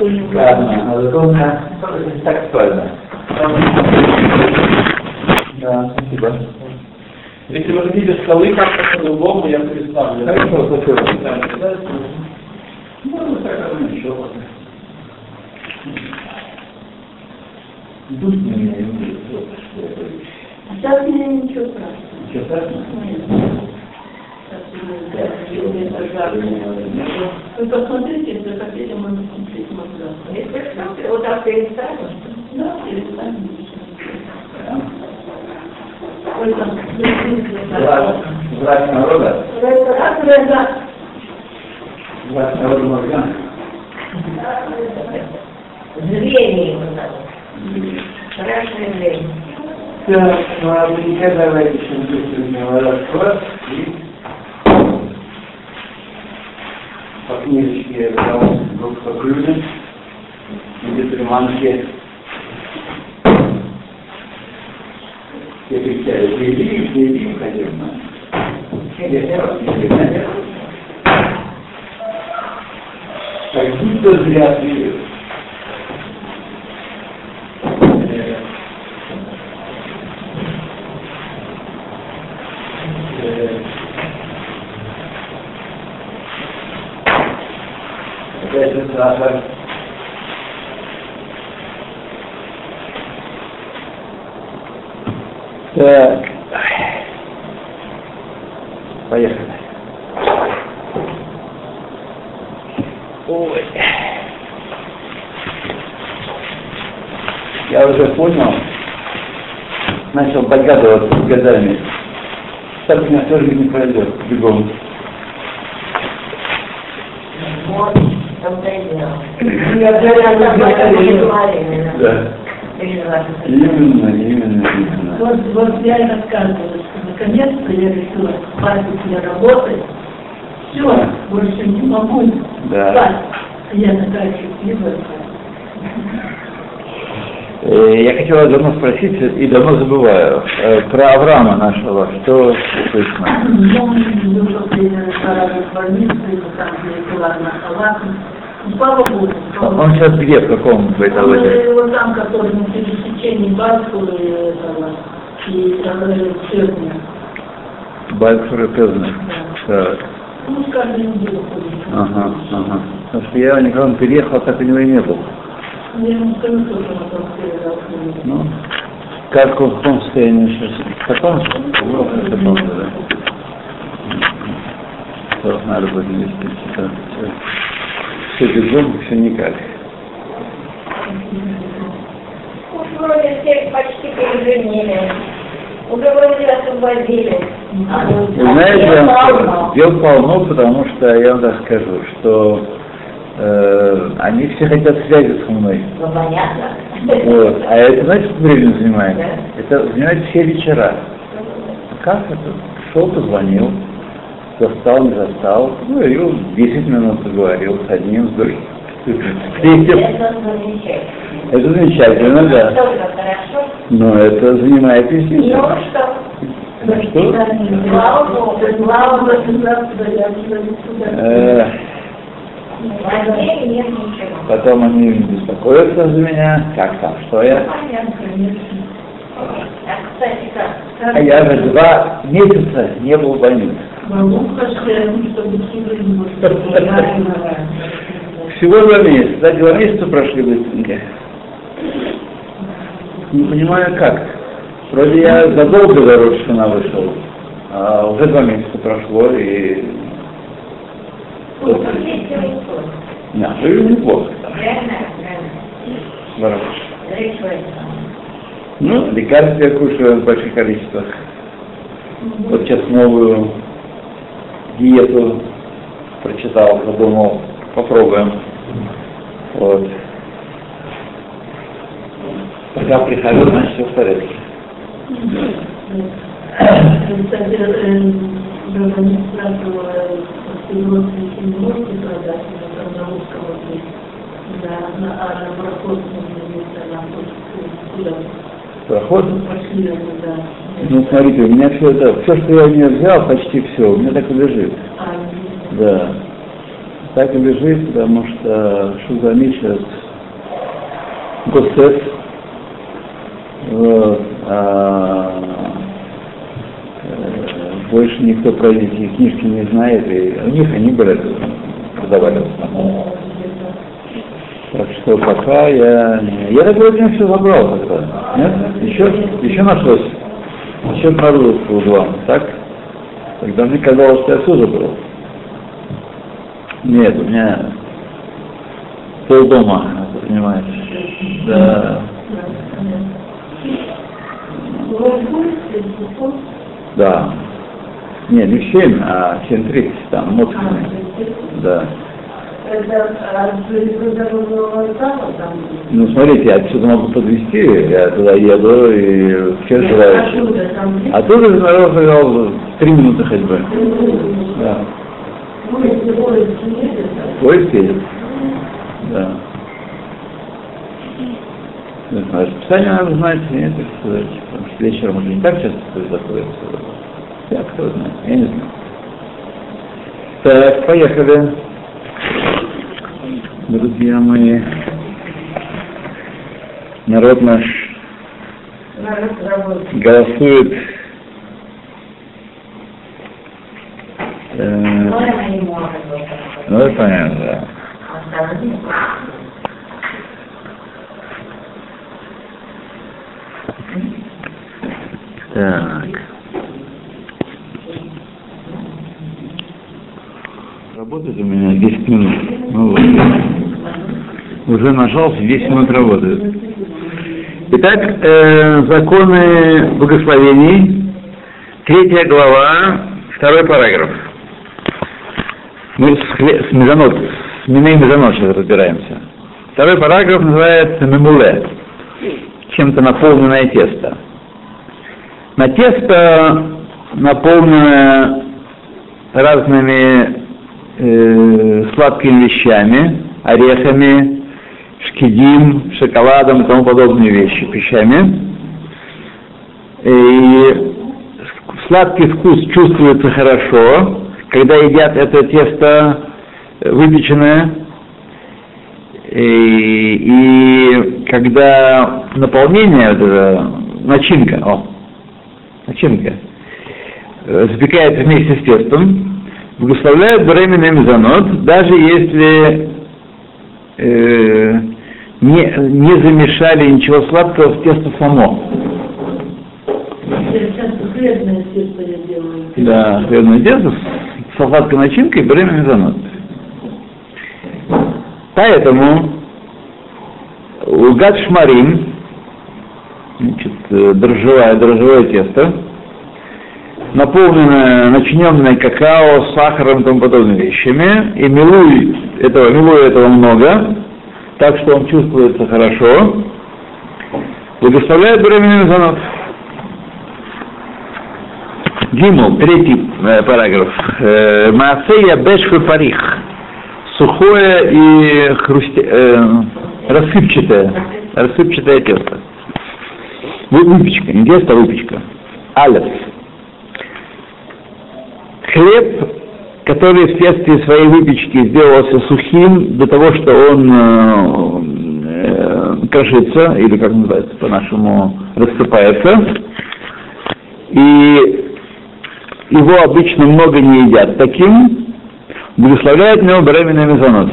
Ладно, а зато у меня так спально. Да, спасибо. Если вы хотите столы как-то по-другому, я представлю. Хорошо, спасибо. Ну, вот так оно еще вот. Идут меня и вот, что я говорю. Сейчас мне ничего страшного. Что, страшно? Вы посмотрите, если хотите, можно посмотреть матрас. Вот так переставим? Да, переставим. Ой, там, Власть, власть народа, Раз, раз, раз. власть народа Моргана. Зрение ему надо. Страшное время. Так, ну а вы не давайте сегодня расклад и по книжечке я взял доктор Брюден, приманки я кричаю, приди, приди, конечно. Я сразу не знаю. Как будто зря приеду. Опять же, Саша. Так. Поехали. Ой. Я уже понял, с годами. Так у меня тоже не пройдет бегом. Да. Именно, именно, именно. Вот, вот я и рассказывала, что наконец-то я решила хватит мне работать. Все, больше не могу Да. спать. Я такая счастливая. Э, Я хотел давно спросить, и давно забываю, э, про Авраама нашего, что слышно? Слава Он сейчас где, в каком Он, байтоводе? э, вот там, который на пересечении Баскова и этого, и э, Черня. Бальфур и Пезный. Так, Ну, с каждой неделю ходит. ага, ага. Потому что я никогда он переехал, так у него и не был. Я Ну, как он в каком состоянии сейчас? В таком состоянии? В таком, да. То, надо будет вести. Все, все. Все бегом, все никак. вроде всех почти переженили. Уже вроде освободили. А Вы знаете, дел полно. дел полно, потому что я вам так скажу, что э, они все хотят связи со мной. Ну, понятно. Вот. А это, знаете, сколько времени занимает? Это занимает все вечера. Как это? Пришел, позвонил, застал, не застал. Ну, и он 10 минут поговорил с одним, с другим. с третьим. Это замечательно. Это замечательно, да. Но это занимает весь Ну вечер. что? Ну что? Слава Богу, слава Богу. Потом они беспокоятся за меня, как там, что я. А, я же два месяца не был в больнице. Всего два месяца, да, два месяца прошли быстренько. Не понимаю как. Вроде я задолго до Рошана вышел, а уже два месяца прошло, и Ну, есть неплохо. Здорово. Ну, лекарства я кушаю в больших количествах. Вот сейчас новую диету прочитал, подумал, попробуем. Вот. Пока прихожу, значит, все в порядке. Кстати, родственники не можете продать, на вот есть. На, на, а на месте, на куда пошли они, да. Ну, смотрите, у меня все это, все, что я у нее взял, почти все, у меня так и лежит. А, Да. Так и лежит, потому что Шузами сейчас Госсес, вот, а, больше никто про эти книжки не знает, и у них они были продавали в основном. Так что пока я... Я такой день все забрал тогда. Нет? Еще, еще нашлось. Еще народу было два. Так? Тогда мне казалось, что я все забрал. Нет, у меня полдома, понимаешь. Да, да. Не, не в 7, а в 7.30, там, А, Москве. Да. Это а? Ну, смотрите, я отсюда могу подвезти, я туда еду, и все желающие. Оттуда? А же народ сказал, три минуты ходьбы. Да. Ну, если поезд едет. Да. Расписание надо знать, нет, так сказать. Потому что вечером уже не так часто поезда ходят. Я кто знает, я не знаю. Так, поехали. Друзья мои, народ наш голосует. Э, ну, это понятно, да. Остальные Так. Работает у меня 10 минут. Ну вот. Уже нажался, 10 минут работает. Итак, э, законы благословений, третья глава, второй параграф. Мы с, с мезонот, с миней мезонот сейчас разбираемся. Второй параграф называется мемуле, чем-то наполненное тесто. На тесто, наполненное разными э, сладкими вещами, орехами, шкидим, шоколадом и тому подобные вещи, вещами. И сладкий вкус чувствуется хорошо, когда едят это тесто выпеченное, и, и когда наполнение, вот это, начинка, о, начинка, э, запекается вместе с тестом, благословляют беременный мезонот, даже если э, не, не замешали ничего сладкого в тесто само. Да, хлебное тесто с сладкой начинкой беременный мезонот. Поэтому у Гад Шмарим э, дрожжевое, дрожжевое тесто, наполненное, начиненное какао, сахаром и тому подобными вещами, и милуй этого, милуй этого много, так что он чувствуется хорошо, благословляет беременный занот. Гимл, третий э, параграф. Э, Маасея бешвы парих. Сухое и хрусте, э, рассыпчатое. Рассыпчатое тесто. Вы- Выпечка, не тесто, а выпечка. Алеф. Хлеб, который вследствие своей выпечки сделался сухим до того, что он э, э, крошится, или как называется по-нашему, рассыпается, и его обычно много не едят таким, благословляет него беременный мезонот.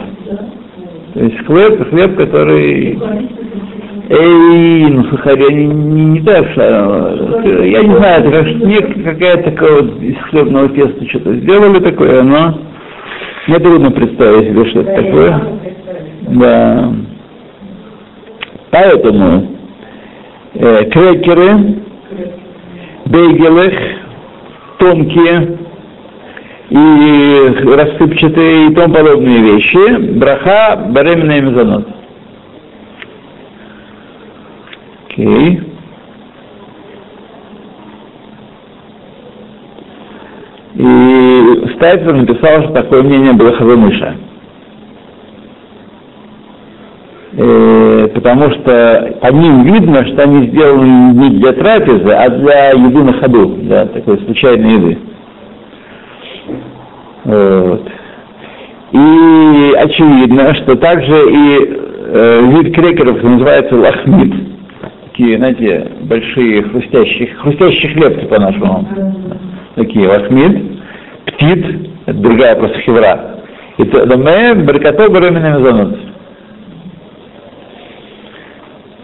То есть хлеб, хлеб, который Эй, ну сухари, они не, не так, что, э, я не знаю, это как снег, какая-то такая вот из хлебного теста что-то сделали такое, но мне трудно представить себе, что это такое. Да. Поэтому э, крекеры, бейгелы, тонкие и рассыпчатые и тому подобные вещи, браха, беременный мезонот. Окей. И Стайпер написал, что такое мнение было Хазамыша. Э, потому что по ним видно, что они сделаны не для трапезы, а для еды на ходу, для такой случайной еды. Вот. И очевидно, что также и э, вид крекеров называется лахмит. Такие, знаете, большие хрустящие, хрустящие хлебцы по-нашему. Такие лахмит, птит, это другая просто хевра. И доме баркато беременными занут.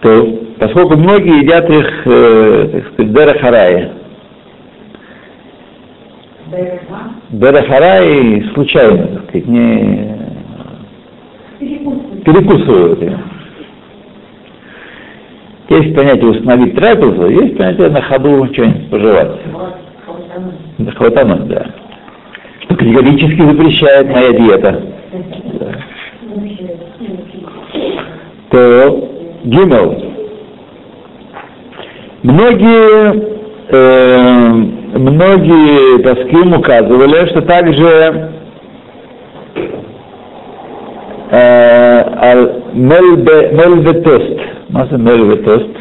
То, поскольку многие едят их, э, так сказать, дерахарай. Дерахарай случайно, так сказать, не перекусывают ее. Есть понятие установить трапезу, есть понятие на ходу что-нибудь пожевать. Хватануть, да. Что категорически запрещает моя диета. То Гимел. Многие, э, многие тоским указывали, что также מלווטוסט, מה זה מלווטוסט?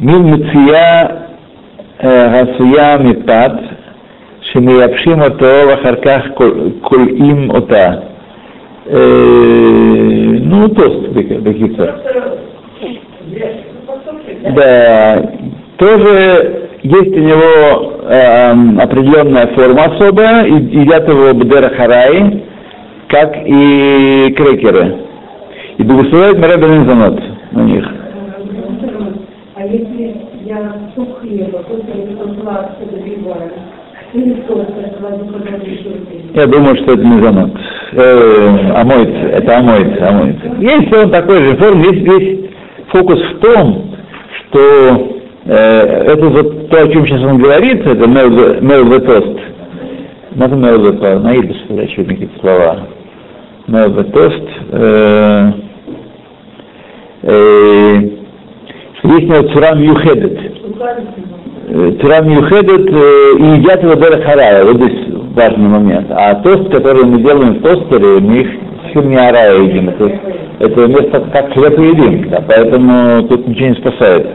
מין מציאה העשויה מפת שמייבשים אותו ואחר כך כולאים אותה. Ну, тост, бекица. Да, тоже есть у него э, определенная форма особая, и едят его бдера харай, как и крекеры. И благословляет Марабин Занот на них. А если я суп хлеба, Я думаю, что это не занот. Э, амоид, это амоид, амоид. Если он такой же форм, весь, весь фокус в том, что э, это вот то, о чем сейчас он говорит, это мелве-тост. Надо мелве на идыш, очевидно, какие-то слова. Мелве-тост. Э, э, есть цурам юхедет. Цурам юхедет и едят его Берахарая. Вот здесь важный момент. А тост, который мы делаем в тостере, мы их арая едим. Это, это вместо как хлеб и едим. Да, поэтому тут ничего не спасает.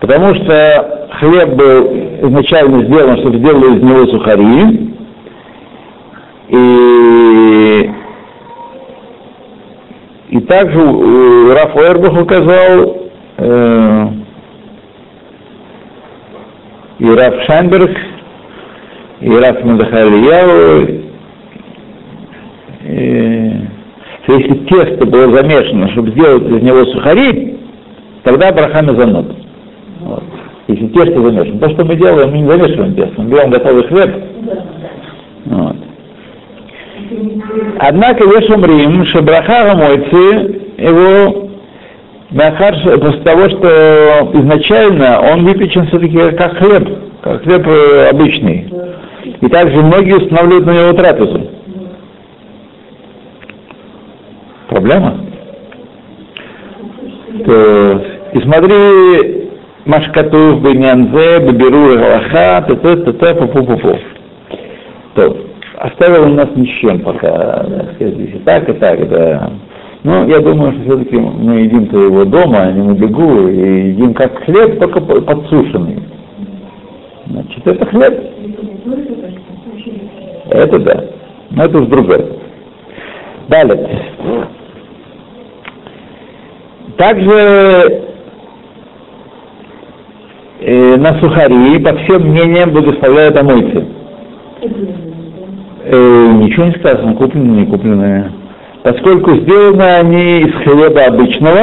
Потому что хлеб был изначально сделан, чтобы сделали из него сухари. И, и также э, Раф Ойрбах указал, э, и Раф Шайнберг, и Раф Мадахалияу, что если тесто было замешано, чтобы сделать из него сухари, тогда браха мезонот. Если тесто замешано. То, что мы делаем, мы не замешиваем тесто, мы берем готовый хлеб. Вот. Однако что браха мойцы его Махар, после того, что изначально он выпечен все-таки как хлеб, как хлеб э, обычный. И также многие устанавливают на него трапезу. Проблема? То, и смотри, Машкатув, Бенянзе, Баберу, Галаха, т.т. т.т. пу-пу-пу-пу. То, оставил он нас ни с чем пока, сказать, и так, и так, да. Ну, я думаю, что все-таки мы едим-то его дома, а не на бегу, и едим как хлеб, только подсушенный. Значит, это хлеб. Это да. Но это уж другое. Далее. Также э, на сухари, по всем мнениям, благословляют омойцы. Э, ничего не сказано, купленные, не купленные. Поскольку сделаны они из хлеба обычного,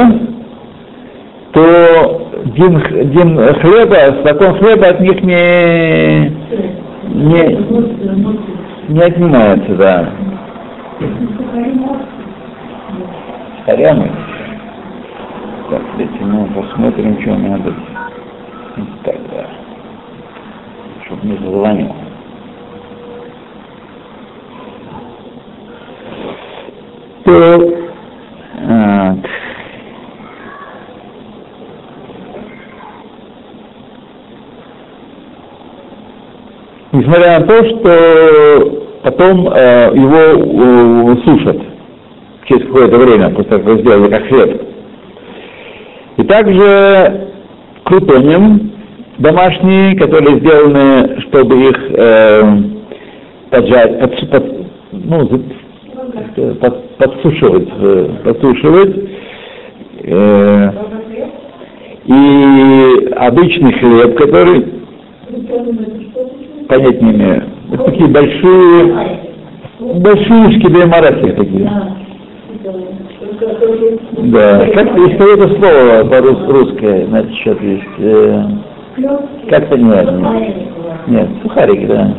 то дин, дин хлеба, стакан хлеба от них не, не, не отнимается, да. Сухарями. Так, кстати, ну посмотрим, что надо. Так, да. Чтобы не зазвонил. Вот. Несмотря на то, что потом э, его э, сушат через какое-то время, после того, как его сделали как хлеб. И также крутонем домашние, которые сделаны, чтобы их э, поджать, под, под, ну, под, подсушивать, э, подсушивать. Э, и обычный хлеб, который понять не имею. Это такие большие, большие шкиды марахи такие. Да, как есть какое-то слово по-русское, значит, есть. Э, как-то нет. Нет, сухарики, да.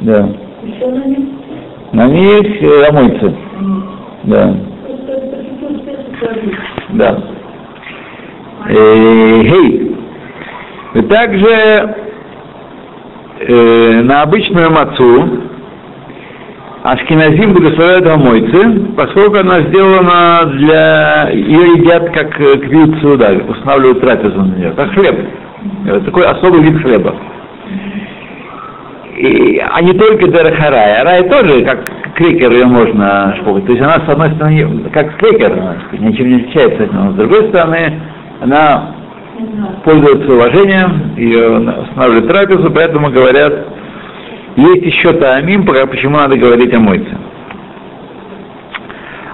Да. На них э, омойцы. Да. Да. Э, Гей. И также э, на обычную мацу Ашкиназим благословляют омойцы, поскольку она сделана для... Ее едят как э, квицу, да, устанавливают трапезу на нее, как хлеб. Такой особый вид хлеба. И, а не только Дерахарай. А рай тоже, как крекер ее можно шпугать. То есть она, с одной стороны, как крекер, ничем не отличается от него. С другой стороны, она пользуется уважением, ее устанавливают трапезу, поэтому говорят, есть еще таамим, почему надо говорить о мойце.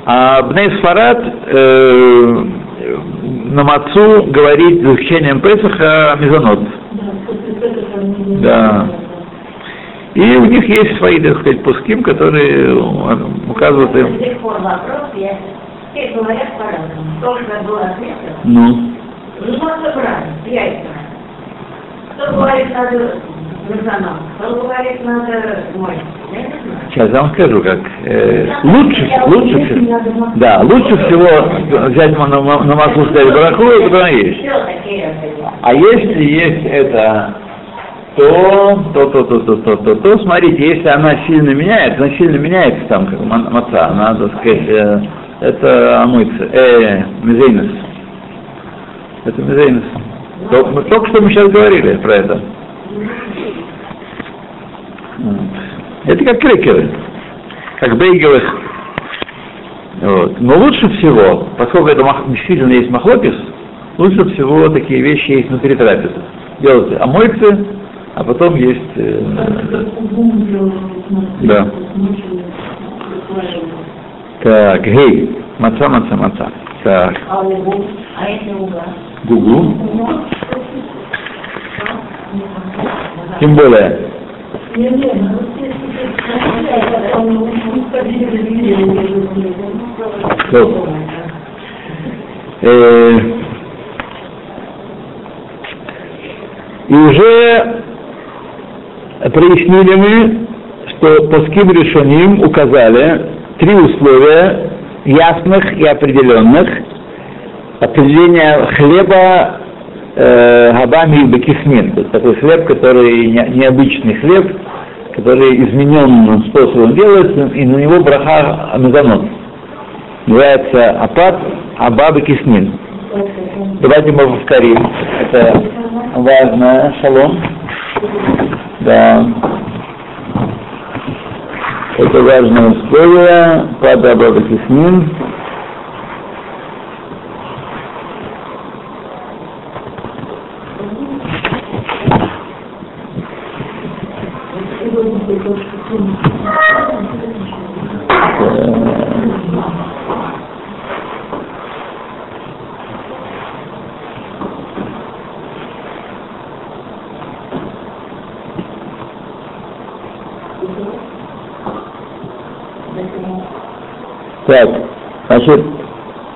А Бней Сфарад э, на Мацу говорит за исключением Песаха Мезонот. Да. И у них есть свои, так сказать, пуским, которые указывают им. Ну, ну, сейчас я вам скажу, как э, лучше, лучше всего, да, лучше всего взять на, на, Мацу сказать бараху, и потом есть. А если есть это, то, то, то, то, то, то, то, то, смотрите, если она сильно меняется, она сильно меняется там, как ма- маца, она, так сказать, э, это омыться, э, мезейнес. Это мезейнес. То- мы только что мы сейчас говорили про это. Это как крекеры, как бейгелых. Вот. Но лучше всего, поскольку это действительно есть махлопис, лучше всего такие вещи есть внутри трапезы. Делайте омойцы, а потом есть... э, Да. так, гей, маца, маца, маца. Так, гугу. Тем более, то, э, и уже прояснили мы, что по решениям указали три условия ясных и определенных. Определение хлеба э, габами бекиснин. То есть такой хлеб, который не, необычный хлеб, который измененным способом делается, и на него браха амизанот. Называется апат аба бекиснин. Давайте мы повторим. Это важно. Шалом. Да. Это важное условие. Апат аба бекиснин. Значит,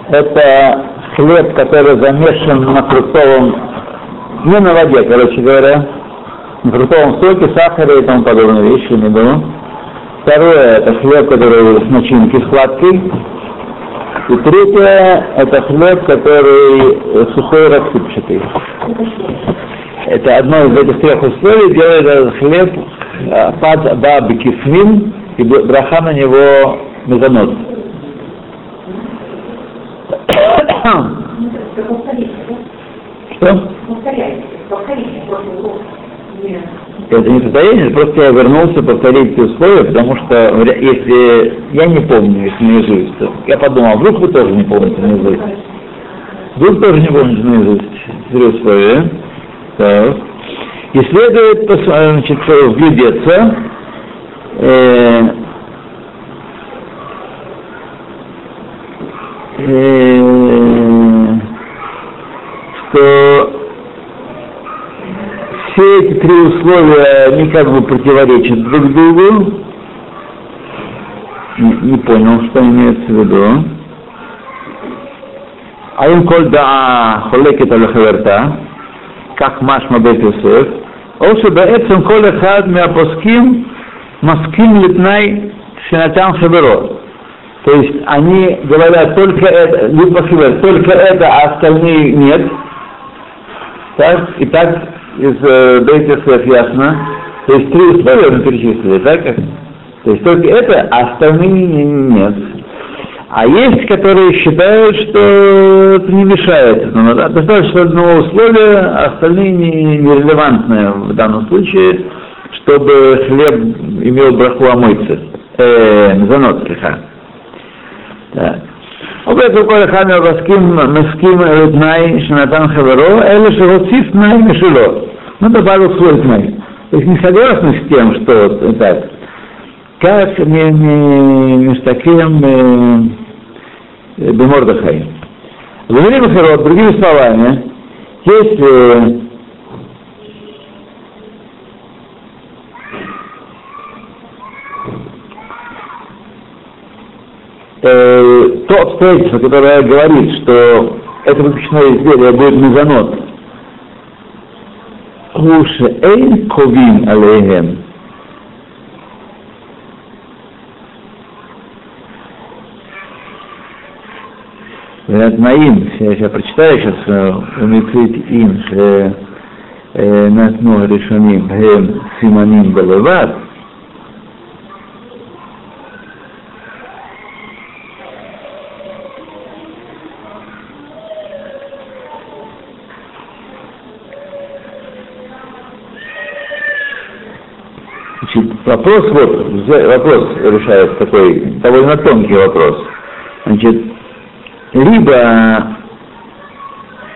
это хлеб, который замешан на фруктовом, не на воде, короче говоря, на фруктовом соке, сахаре и тому подобные вещи, не думаю. Второе, это хлеб, который с начинки сладкий. И третье, это хлеб, который сухой рассыпчатый. Это одно из этих трех условий делает этот хлеб э, под бабикисмин, и браха на него мезонос. Что? Это не состояние, просто я вернулся повторить эти условия, потому что если я не помню, если наизусть, то я подумал, а вдруг вы тоже не помните наизусть. Вдруг тоже не помните наизусть эти условия. Так. И следует значит, вглядеться, э, э, что все эти три условия не как бы противоречат друг другу. Не, не понял, что имеется в виду. А им коль да холекет аль-хаверта, как машма бет Йосеф, Оше бэцем кол эхад миапоским маским литнай шинатям хаберо. То есть они говорят только это, только это, а остальные нет. Так, и так из э, Бейтесов ясно. То есть три условия мы перечислили, так? То есть только это, а остальные нет. А есть, которые считают, что это не мешает. Но достаточно одного условия, а остальные не, нерелевантные в данном случае, чтобы хлеб имел браху омыться. Э, слегка. Так. עובד כל אחד מהפסקים מסכים לתנאי שנתן חברו, אלא שהוסיף תנאי משלו. Ну, добавил свой тнай. То есть не согласны с тем, что так, как не, не, не с таким э, Бемордахай. Говорим Ахарот, другими словами, если э, то обстоятельство, которое говорит, что это выпускное изделие будет мезонот, Руши Эйн Ковин Алейхем. Говорят, Наим, я сейчас прочитаю сейчас, э, Умицит Ин, э, Натну Решоним, Симоним Балеват, вопрос вот, вопрос решается такой, довольно тонкий вопрос. Значит, либо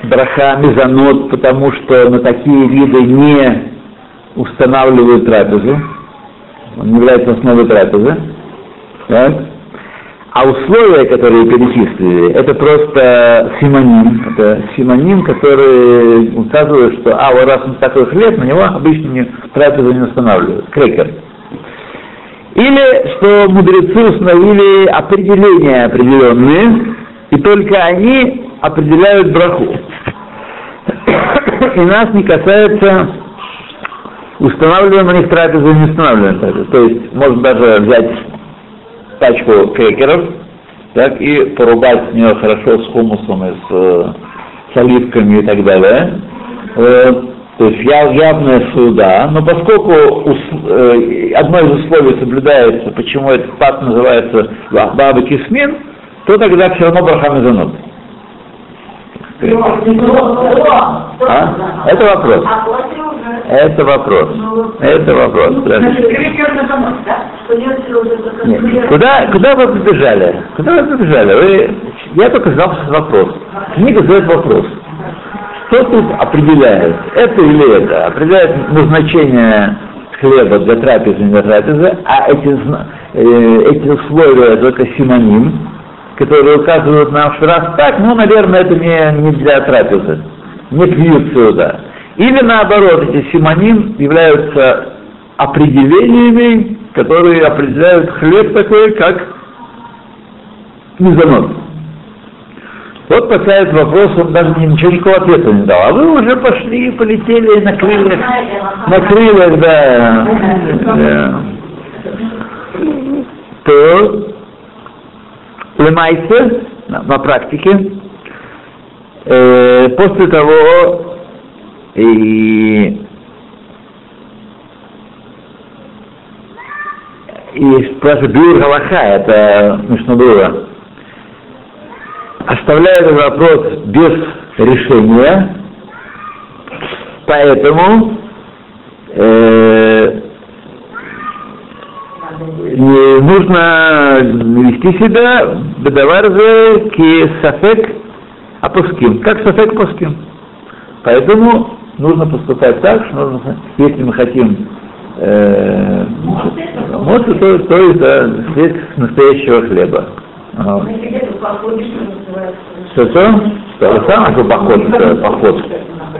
браха мезонот, потому что на такие виды не устанавливают трапезу, он является основой трапезы, так? а условия, которые перечислили, это просто симоним, это симоним, который указывает, что, а, вот раз он такой хлеб, на него обычно не, трапезу не устанавливают, крекер. Или что мудрецы установили определения определенные, и только они определяют браху. И нас не касается устанавливаем на них трапезу не устанавливаем трапезу. То есть можно даже взять пачку крекеров так, и порубать с нее хорошо с хумусом и с, э, с оливками и так далее. Вот. То есть яв, явная суда, но поскольку э, одно из условий соблюдается, почему этот пад называется баба кисмин, то тогда все равно браха мезонот. А? Это вопрос. Это вопрос. Это вопрос. Нет. Куда, куда вы побежали? Куда вы побежали? Вы... Я только знал вопрос. Книга задает вопрос. Что тут определяет? Это или это? Определяет назначение хлеба для трапезы, не для трапезы, а эти, э, эти условия только синоним, которые указывают нам, что раз так, ну, наверное, это не, не для трапезы, не пьют сюда. Или наоборот, эти симоним являются определениями, которые определяют хлеб такой, как мезонот. Вот поставит вопрос, он даже ничего никакого ответа не дал. А вы уже пошли, полетели на крыльях, на крыльях, да. То Лемайсе, на, практике, э, после того, и, и спрашивает Бюр Галаха, это было, оставляет этот вопрос без решения, поэтому э, не нужно вести себя бедаварзе ки сафек апуским, как сафек пуским. Поэтому нужно поступать так, что нужно, если мы хотим э, моцу, то, то есть да, след настоящего хлеба. А. Что что? То же самое, что поход, это поход.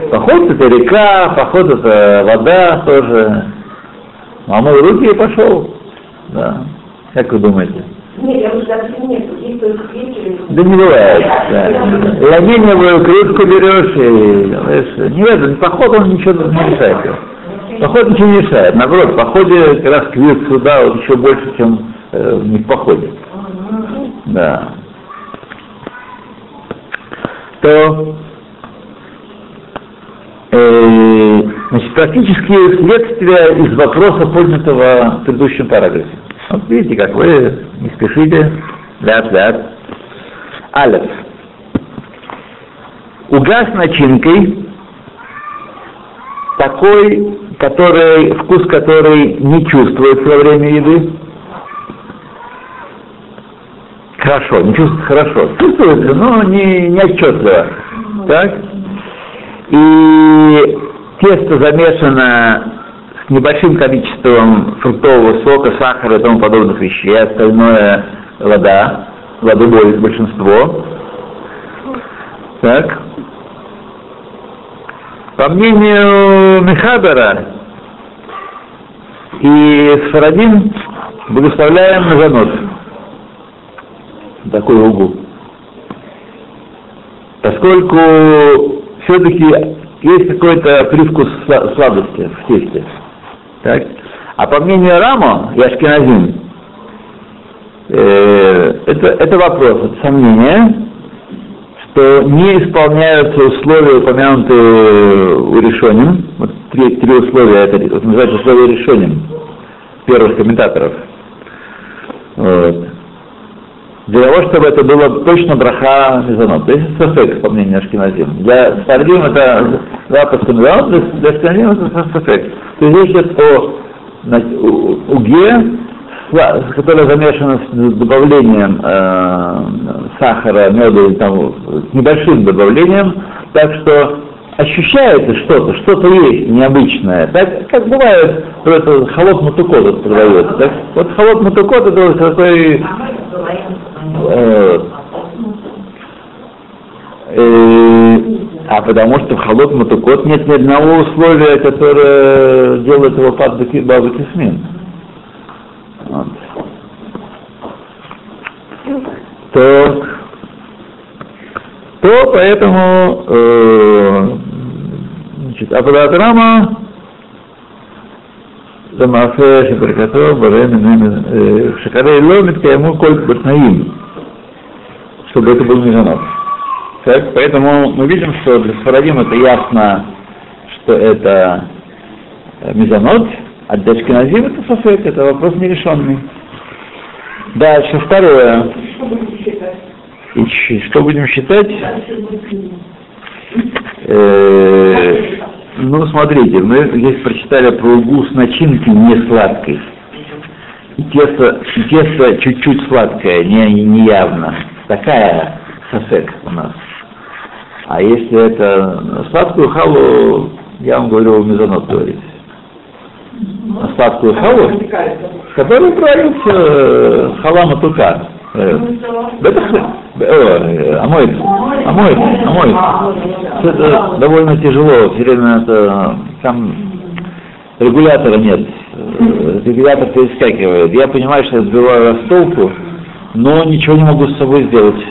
Поход это река, поход это вода тоже. Мамой руки и пошел. Да. Как вы думаете? Нет, я. Да не бывает. Да. Ламиновую кружку берешь и не в этом, поход он ничего не решает. Поход ничего не решает. Наоборот, в походе как раз квир сюда вот еще больше, чем э, не в походе. Да. То э, значит, практические следствия из вопроса, поднятого в предыдущем параграфе. Вот видите, как вы не спешите, ляд-ляд. Алеф. Угас начинкой такой, который, вкус который не чувствуется во время еды. Хорошо, не чувствуется хорошо. Чувствуется, но не, не отчетливо. Так? И тесто замешано с небольшим количеством фруктового сока, сахара и тому подобных вещей, остальное вода, воды большинство. Так. По мнению Мехабера и Сфарадин благословляем на занос. Такой угол. Поскольку все-таки есть какой-то привкус сладости в тесте. Так? А по мнению Рамо и Ашкиназин, э, это, это вопрос, это сомнение, что не исполняются условия, упомянутые у решением. Вот три, три условия, это, это называется условия решением первых комментаторов. Вот. Для того, чтобы это было точно браха мезонот. То есть сафек, по мнению Ашкиназим. Для Сардим это запуск мезонот, для Ашкиназим это сафек. То есть речь идет о уге, которая замешана с добавлением э, сахара, меда, там, с небольшим добавлением, так что ощущается что-то, что-то есть необычное. Так как бывает, что это холод матукот продается. Так, вот холод матукот это такой а потому что в холод матукот нет ни одного условия, которое делает его пад бабакисмин. Вот. То, то поэтому э, значит, Абадатрама למעשה שברקתו ברא ממנו, שכרי לא מתקיימו כל בתנאים. чтобы это был мезонот. Так, поэтому мы видим, что для Сфарадим это ясно, что это э, мезонот, а для Ашкеназим это софек, это вопрос нерешенный. Дальше, второе. И ч- что будем считать? Э, ну, смотрите, мы здесь прочитали про угу с начинкой не сладкой. И тесто, и тесто чуть-чуть сладкое, не, не явно. Такая сосек у нас. А если это сладкую халу, я вам говорю, мезонот говорить. А сладкую халу, которая правится э, халама тука. Это хлеб. Э, омоется. Омоется. Омоется. Это довольно тяжело. Все время это там регулятора нет. Э, Регулятор перескакивает. Я понимаю, что я сбиваю с толку, но ничего не могу с собой сделать.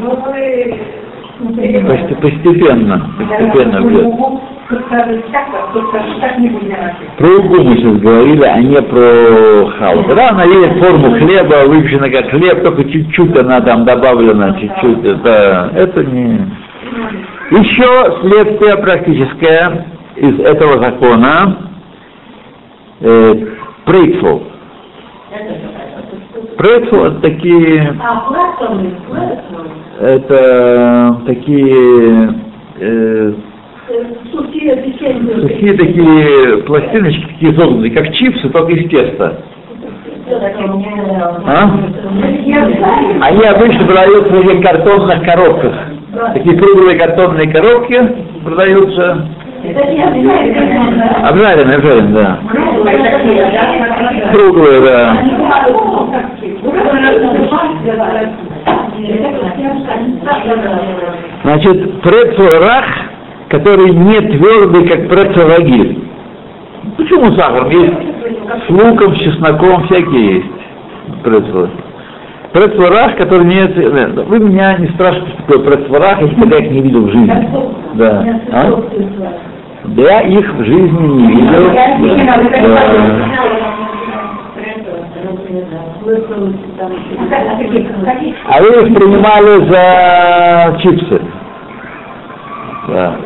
Ну, Постепенно, постепенно бьет. Про угу мы сейчас говорили, а не про халу. Да, она есть форму хлеба, выпечена как хлеб, только чуть-чуть она там добавлена, чуть-чуть. Это, это не... Еще следствие практическое из этого закона э, прейцел. Прейцел это такие, А это такие э, сухие печенье. сухие такие пластиночки, такие изогнутые, как чипсы, только из теста. А? Они обычно продаются в этих картонных коробках. Такие круглые картонные коробки продаются. Обжаренные, обжаренные, да. Круглые, да. Значит, прецел рах, который не твердый, как прецел рагиль. Почему сахар? Есть с луком, с чесноком, всякие есть прецелы. Прецел рах, который не... Вы меня не спрашиваете, что такое прецел рах, я никогда их не видел в жизни. Да. А? Я их в жизни не видел. Да. А вы их принимали за чипсы. Да.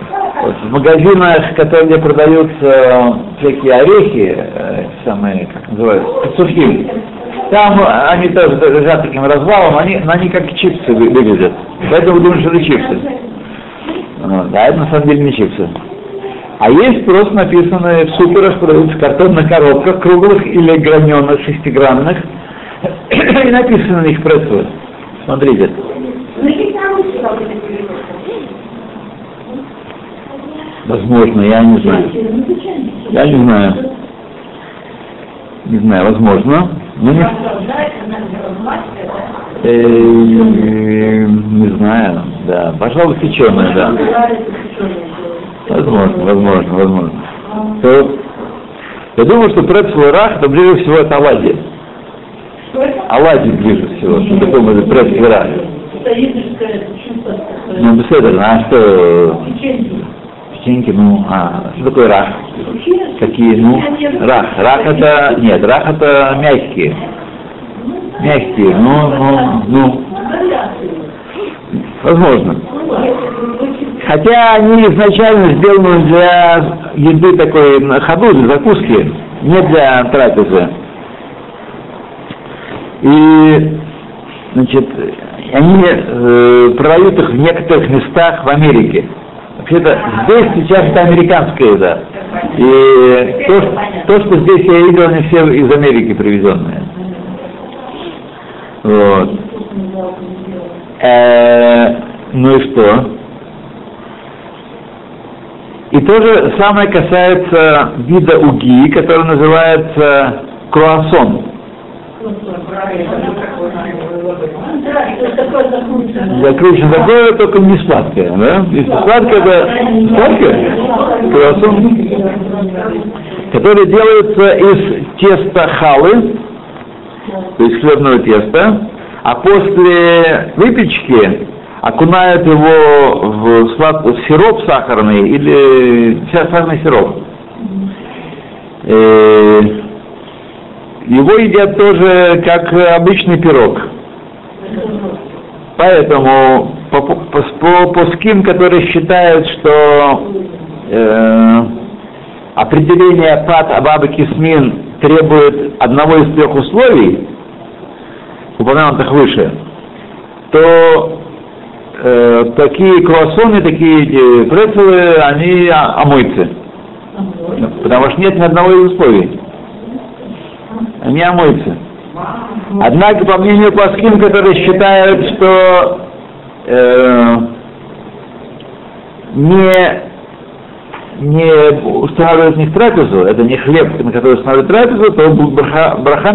Вот в магазинах, которые где продаются всякие орехи, э, самые, как называются, сухие, там они тоже лежат таким развалом, они, они как чипсы вы- выглядят. Поэтому думаете, что это чипсы. Вот. А это на самом деле не чипсы. А есть просто написанные в суперах продаются картонных коробках, круглых или граненых, шестигранных, и написано на них прессы. Смотрите. Возможно, я не знаю. Я не знаю. Не знаю, возможно. Но не, Э, не знаю, да. Пожалуй, печеное, да. Возможно, возможно, возможно. То, я думаю, что прецел рах, это ближе всего это оладьи. Оладьи ближе всего. Что такое может прецел рах? Ну, беседа, а что? Печеньки, ну, а, что такое рах? Какие, ну, рах. Рах это, нет, рах это мягкие. Мягкие, ну, ну, ну, возможно. Хотя они изначально сделаны для еды такой ходу, для закуски, не для трапезы. И, значит, они э, продают их в некоторых местах в Америке. Вообще-то здесь сейчас это американская еда. И то, что- то, что здесь я видел, они все из Америки привезенные. Вот. Э, ну и что? И то же самое касается вида уги, который называется круассон. Закручено такое, только не сладкое, да? Если сладкое, это сладкое? Круассон. Который делается из теста халы, то есть хлебного теста, а после выпечки окунают его в, сироп сахарный или сахарный сироп. Э, Его едят тоже как обычный пирог. Поэтому по, по, по, по пуским, которые считают, что э, определение пад Абаба Кисмин требует одного из трех условий, упомянутых выше, то э, такие круассоны, такие прецелы, они а- омойцы. Потому что нет ни одного из условий. Они омойцы. Однако, по мнению Паским, которые считают, что э, не, не устанавливают них трапезу, это не хлеб, на который устанавливают трапезу, то браха, браха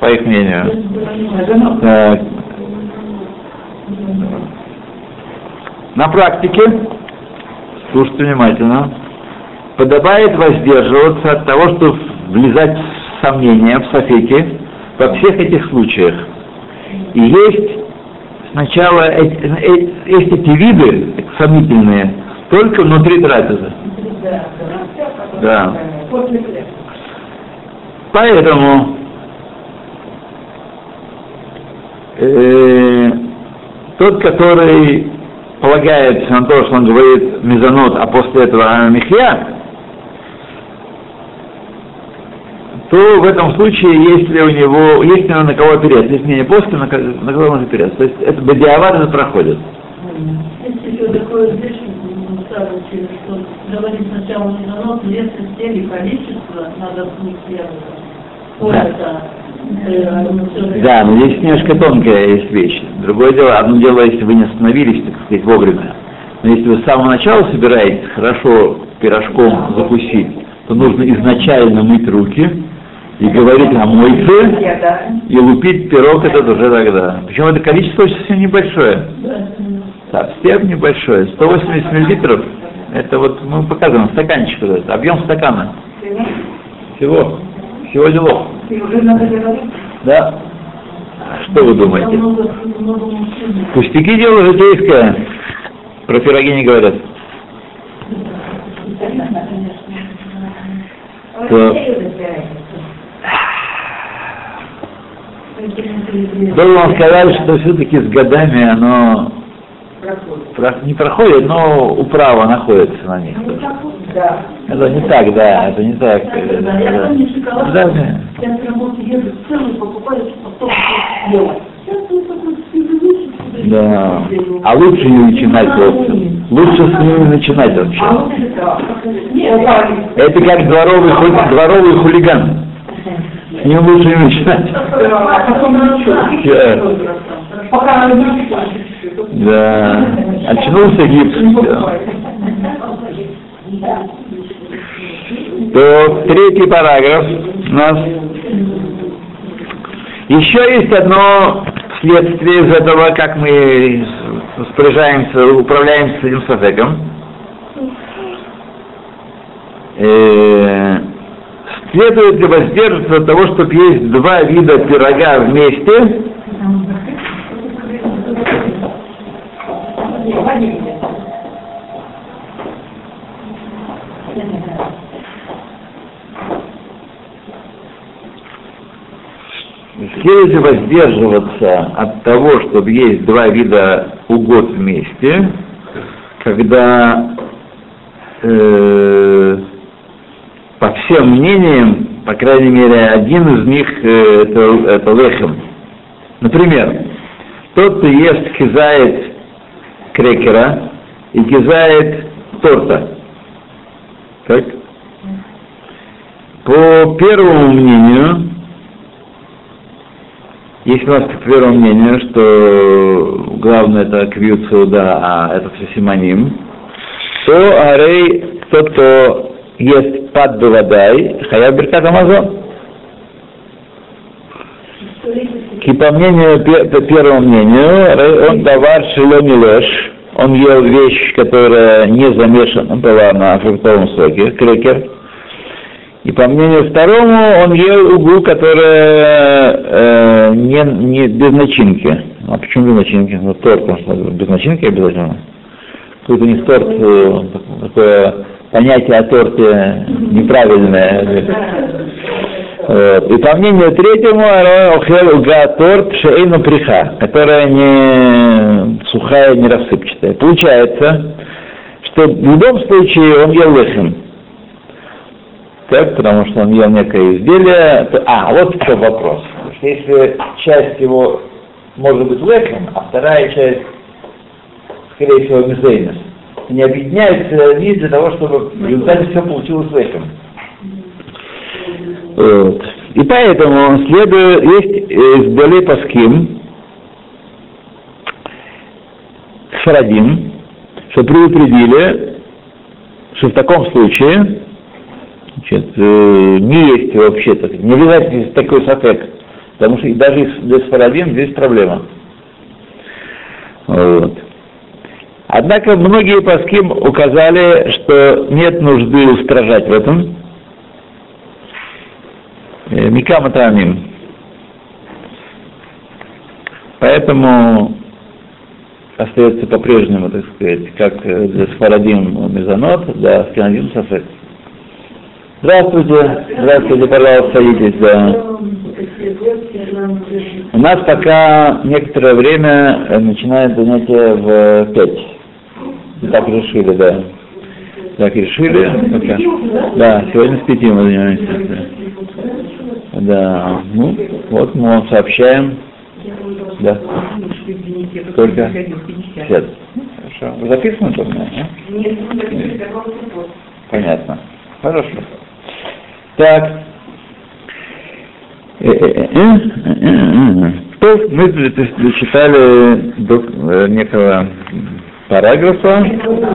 по их мнению. Так. На практике, слушайте внимательно, подобает воздерживаться от того, чтобы влезать в сомнения, в софеки, во всех этих случаях. И есть сначала эти, э, есть эти виды сомнительные только внутри трапезы. Да. Поэтому э, тот, который полагается на то, что он говорит мезонот, а после этого михья, то в этом случае, если у него, есть ли на кого опереться, если не после, на, на кого можно опереться. То есть это бадиавар это проходит. Есть еще такое здесь, что говорит сначала не нанос, если цели количество, надо путь первого. Да. Да, но здесь немножко тонкая есть вещь. Другое дело, одно дело, если вы не остановились, так сказать, вовремя. Но если вы с самого начала собираетесь хорошо пирожком закусить, то нужно изначально мыть руки и говорить о мойце, и лупить пирог этот уже тогда. Причем это количество совсем небольшое. Совсем небольшое. 180 миллилитров. Это вот мы показываем стаканчик этот, объем стакана. Всего. Всего делов. Да. Что вы думаете? Пустяки дело житейское. Про пироги не говорят. То Должен сказать, что все-таки с годами оно не проходит, но управа находится на них. Да. Это не так, да, это не так. Да, да. Я помню шоколад. Да, да. Я с работы еду целый, покупаю, потом делать. Сейчас он такой спидовый, Да. А лучше не начинать просто. Лучше с ними начинать вообще. Нет, Это как дворовый, дворовый хулиган. Ним лучше не начинать. Да. Пока Да. Очнулся гипс. То третий параграф у нас. Еще есть одно следствие из этого, как мы распоряжаемся, управляемся с этим софеком. Э, Следует ли воздерживаться от того, чтобы есть два вида пирога вместе, Следует ли воздерживаться от того, чтобы есть два вида угод вместе, когда э, по всем мнениям, по крайней мере, один из них э, это, это лехем. Например, тот, кто ест кизает крекера и кизает торта. Так? По первому мнению, есть у нас по первому мнению, что главное это квиют суда, а это все симоним, то арей, тот, кто ест пад бевадай, хая беркат амазон. И по мнению, по первому мнению, он товар шелони леш, он ел вещь, которая не замешана была на фруктовом соке, крекер. И по мнению второму, он ел угу, которая э, не, не без начинки. А почему без начинки? Ну, торт, потому без начинки обязательно. Какой-то не торт, э, такое понятие о торте неправильное. Вот. И по мнению третьему, Охел Уга Торт Шейну Приха, которая не сухая, не рассыпчатая. Получается, что в любом случае он ел лехем. Так, потому что он ел некое изделие. А, вот в чем вопрос. Если часть его может быть лехем, а вторая часть, скорее всего, мизейнес, не объединяются они для того, чтобы в результате все получилось лехем. Вот. И поэтому следует, есть э, из более паским, Сфарадим, что предупредили, что в таком случае значит, э, не есть вообще, так, не здесь такой сафек, потому что даже для Сфарадим здесь проблема. Вот. Однако многие паским указали, что нет нужды устражать в этом, Э, Микама. Поэтому остается по-прежнему, так сказать, как э, для Сфарадим Мезонот, да, Скинадим Сафет. Здравствуйте, здравствуйте, пожалуйста, садитесь, да. У нас пока некоторое время э, начинает занятие в 5. Так решили, да. Так решили. Да, сегодня с пяти мы занимаемся. Да. Ну, вот мы вам сообщаем. Да. Сколько? 50. Хорошо. Вы записаны там? да, а? Нет, Понятно. Хорошо. Так. Э, э, э, э, э, э. То мы зачитали до э, некого Parágrafo.